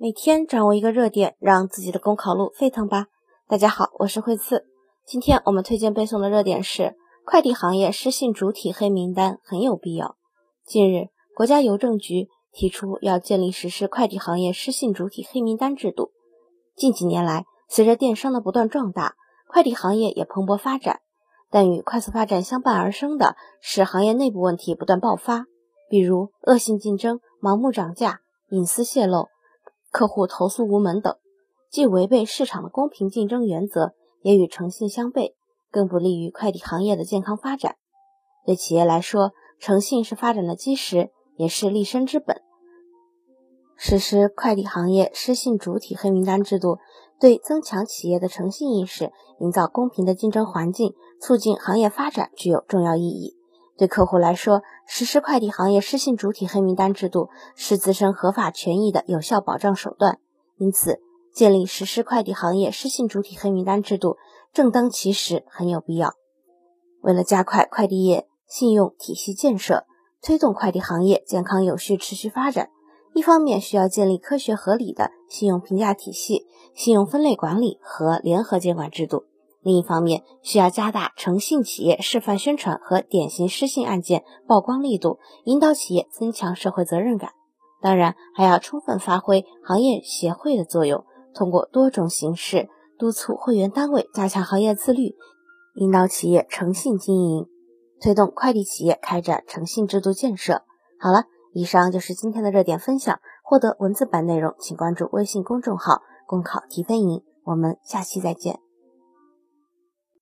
每天掌握一个热点，让自己的公考路沸腾吧！大家好，我是惠次。今天我们推荐背诵的热点是：快递行业失信主体黑名单很有必要。近日，国家邮政局提出要建立实施快递行业失信主体黑名单制度。近几年来，随着电商的不断壮大，快递行业也蓬勃发展，但与快速发展相伴而生的是行业内部问题不断爆发，比如恶性竞争、盲目涨价、隐私泄露。客户投诉无门等，既违背市场的公平竞争原则，也与诚信相悖，更不利于快递行业的健康发展。对企业来说，诚信是发展的基石，也是立身之本。实施快递行业失信主体黑名单制度，对增强企业的诚信意识、营造公平的竞争环境、促进行业发展具有重要意义。对客户来说，实施快递行业失信主体黑名单制度是自身合法权益的有效保障手段，因此建立实施快递行业失信主体黑名单制度正当其时，很有必要。为了加快快递业信用体系建设，推动快递行业健康有序持续发展，一方面需要建立科学合理的信用评价体系、信用分类管理和联合监管制度。另一方面，需要加大诚信企业示范宣传和典型失信案件曝光力度，引导企业增强社会责任感。当然，还要充分发挥行业协会的作用，通过多种形式督促会员单位加强行业自律，引导企业诚信经营，推动快递企业开展诚信制度建设。好了，以上就是今天的热点分享。获得文字版内容，请关注微信公众号“公考提分营”。我们下期再见。